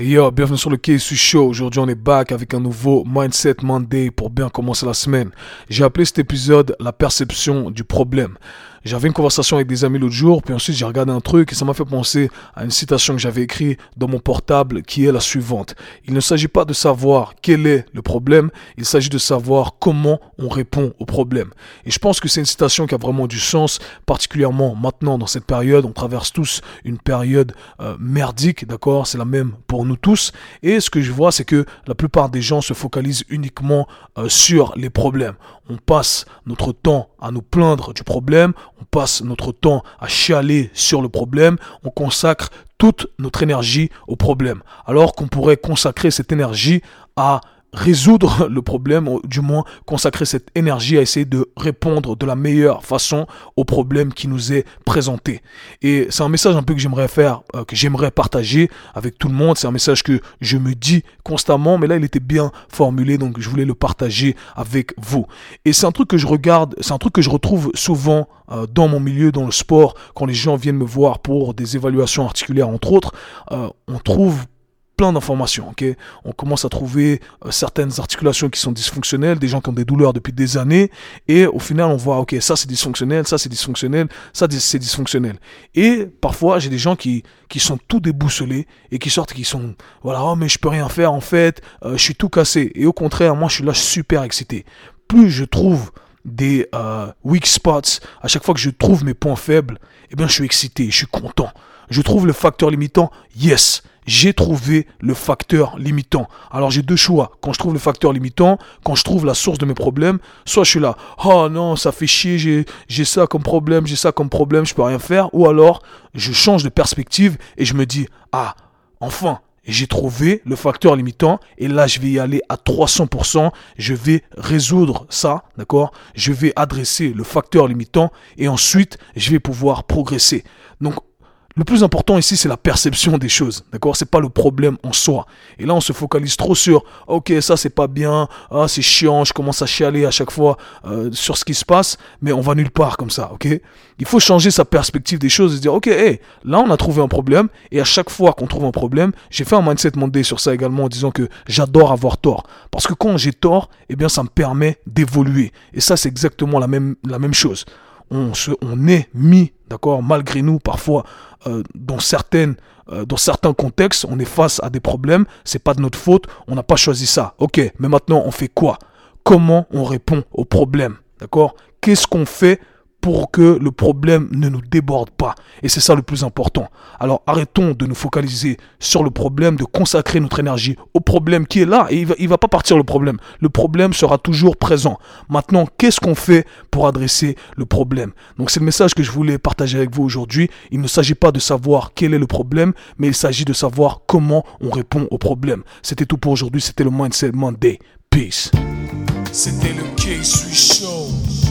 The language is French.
Yo, bienvenue sur le KSU Show. Aujourd'hui, on est back avec un nouveau Mindset Monday pour bien commencer la semaine. J'ai appelé cet épisode la perception du problème. J'avais une conversation avec des amis l'autre jour, puis ensuite j'ai regardé un truc et ça m'a fait penser à une citation que j'avais écrite dans mon portable qui est la suivante. Il ne s'agit pas de savoir quel est le problème, il s'agit de savoir comment on répond au problème. Et je pense que c'est une citation qui a vraiment du sens, particulièrement maintenant dans cette période. On traverse tous une période euh, merdique, d'accord? C'est la même pour nous tous. Et ce que je vois, c'est que la plupart des gens se focalisent uniquement euh, sur les problèmes. On passe notre temps à nous plaindre du problème, on passe notre temps à chialer sur le problème, on consacre toute notre énergie au problème. Alors qu'on pourrait consacrer cette énergie à résoudre le problème, ou du moins consacrer cette énergie à essayer de répondre de la meilleure façon au problème qui nous est présenté. Et c'est un message un peu que j'aimerais faire, euh, que j'aimerais partager avec tout le monde. C'est un message que je me dis constamment, mais là il était bien formulé, donc je voulais le partager avec vous. Et c'est un truc que je regarde, c'est un truc que je retrouve souvent euh, dans mon milieu, dans le sport, quand les gens viennent me voir pour des évaluations articulaires entre autres, euh, on trouve plein d'informations. ok? On commence à trouver euh, certaines articulations qui sont dysfonctionnelles, des gens qui ont des douleurs depuis des années, et au final on voit, ok, ça c'est dysfonctionnel, ça c'est dysfonctionnel, ça c'est dysfonctionnel. Et parfois j'ai des gens qui, qui sont tout déboussolés et qui sortent, qui sont, voilà, oh mais je peux rien faire en fait, euh, je suis tout cassé. Et au contraire, moi je suis là super excité. Plus je trouve des euh, weak spots, à chaque fois que je trouve mes points faibles, eh bien je suis excité, je suis content. Je trouve le facteur limitant, yes, j'ai trouvé le facteur limitant. Alors j'ai deux choix. Quand je trouve le facteur limitant, quand je trouve la source de mes problèmes, soit je suis là, oh non, ça fait chier, j'ai, ça comme problème, j'ai ça comme problème, je peux rien faire. Ou alors, je change de perspective et je me dis, ah, enfin, j'ai trouvé le facteur limitant et là je vais y aller à 300%, je vais résoudre ça, d'accord? Je vais adresser le facteur limitant et ensuite je vais pouvoir progresser. Donc le plus important ici, c'est la perception des choses. D'accord? C'est pas le problème en soi. Et là, on se focalise trop sur OK, ça c'est pas bien, ah c'est chiant, je commence à chialer à chaque fois euh, sur ce qui se passe, mais on va nulle part comme ça, OK Il faut changer sa perspective des choses et dire OK, hey, là on a trouvé un problème et à chaque fois qu'on trouve un problème, j'ai fait un mindset Monday sur ça également en disant que j'adore avoir tort parce que quand j'ai tort, eh bien ça me permet d'évoluer. Et ça c'est exactement la même chose. On est mis d'accord, malgré nous, parfois, euh, euh, dans certains contextes, on est face à des problèmes, c'est pas de notre faute, on n'a pas choisi ça. Ok, mais maintenant, on fait quoi? Comment on répond aux problèmes? D'accord? Qu'est-ce qu'on fait pour que le problème ne nous déborde pas. Et c'est ça le plus important. Alors arrêtons de nous focaliser sur le problème, de consacrer notre énergie au problème qui est là. Et il va, va pas partir le problème. Le problème sera toujours présent. Maintenant, qu'est-ce qu'on fait pour adresser le problème? Donc c'est le message que je voulais partager avec vous aujourd'hui. Il ne s'agit pas de savoir quel est le problème, mais il s'agit de savoir comment on répond au problème. C'était tout pour aujourd'hui. C'était le Mindset Monday. Peace. C'était le K-Sui Show.